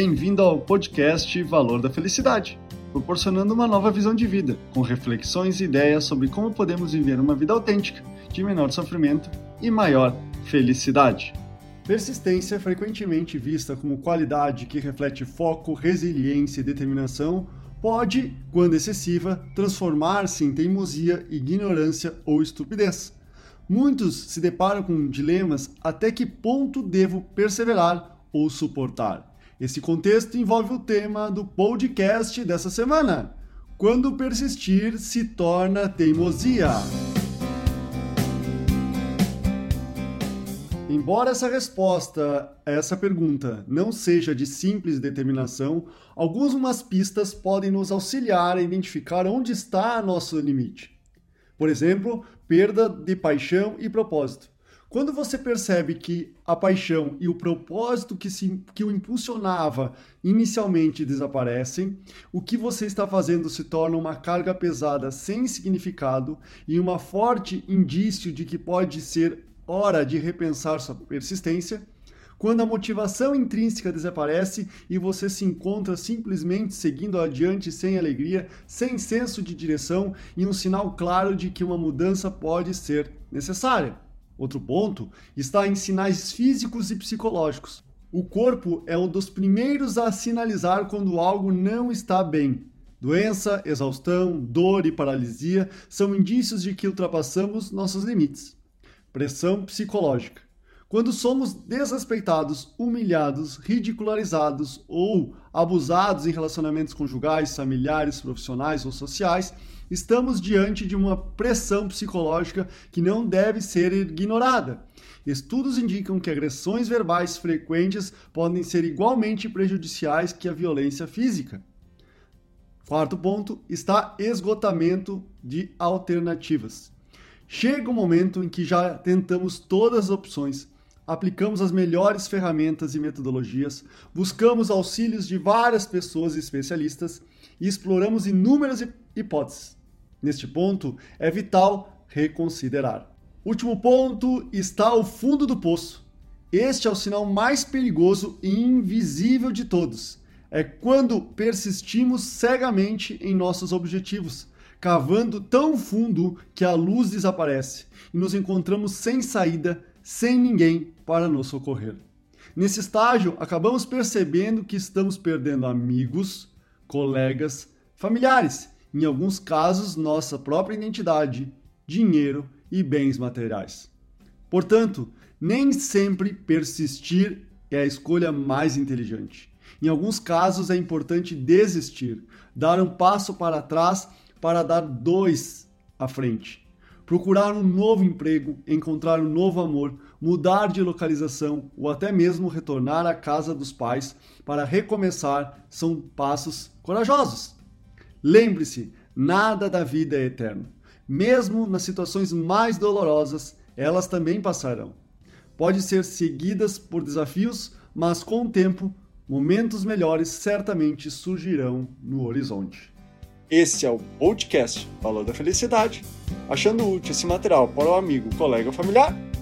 Bem-vindo ao podcast Valor da Felicidade, proporcionando uma nova visão de vida, com reflexões e ideias sobre como podemos viver uma vida autêntica, de menor sofrimento e maior felicidade. Persistência é frequentemente vista como qualidade que reflete foco, resiliência e determinação, pode, quando excessiva, transformar-se em teimosia, ignorância ou estupidez. Muitos se deparam com dilemas até que ponto devo perseverar ou suportar. Esse contexto envolve o tema do podcast dessa semana: quando persistir se torna teimosia. Embora essa resposta a essa pergunta não seja de simples determinação, algumas pistas podem nos auxiliar a identificar onde está nosso limite. Por exemplo, perda de paixão e propósito. Quando você percebe que a paixão e o propósito que, se, que o impulsionava inicialmente desaparecem, o que você está fazendo se torna uma carga pesada sem significado e um forte indício de que pode ser hora de repensar sua persistência. Quando a motivação intrínseca desaparece e você se encontra simplesmente seguindo adiante sem alegria, sem senso de direção e um sinal claro de que uma mudança pode ser necessária. Outro ponto está em sinais físicos e psicológicos. O corpo é um dos primeiros a sinalizar quando algo não está bem. Doença, exaustão, dor e paralisia são indícios de que ultrapassamos nossos limites. Pressão psicológica. Quando somos desrespeitados, humilhados, ridicularizados ou abusados em relacionamentos conjugais, familiares, profissionais ou sociais, estamos diante de uma pressão psicológica que não deve ser ignorada. Estudos indicam que agressões verbais frequentes podem ser igualmente prejudiciais que a violência física. Quarto ponto está esgotamento de alternativas. Chega o um momento em que já tentamos todas as opções, aplicamos as melhores ferramentas e metodologias, buscamos auxílios de várias pessoas e especialistas e exploramos inúmeras hipóteses. Neste ponto, é vital reconsiderar. Último ponto está ao fundo do poço. Este é o sinal mais perigoso e invisível de todos. É quando persistimos cegamente em nossos objetivos, cavando tão fundo que a luz desaparece e nos encontramos sem saída, sem ninguém para nos socorrer. Nesse estágio, acabamos percebendo que estamos perdendo amigos, colegas, familiares, em alguns casos, nossa própria identidade, dinheiro e bens materiais. Portanto, nem sempre persistir é a escolha mais inteligente. Em alguns casos, é importante desistir, dar um passo para trás para dar dois à frente procurar um novo emprego, encontrar um novo amor, mudar de localização ou até mesmo retornar à casa dos pais para recomeçar são passos corajosos. Lembre-se, nada da vida é eterno. Mesmo nas situações mais dolorosas, elas também passarão. Pode ser seguidas por desafios, mas com o tempo, momentos melhores certamente surgirão no horizonte. Esse é o podcast Valor da Felicidade. Achando útil esse material para o amigo, colega ou familiar,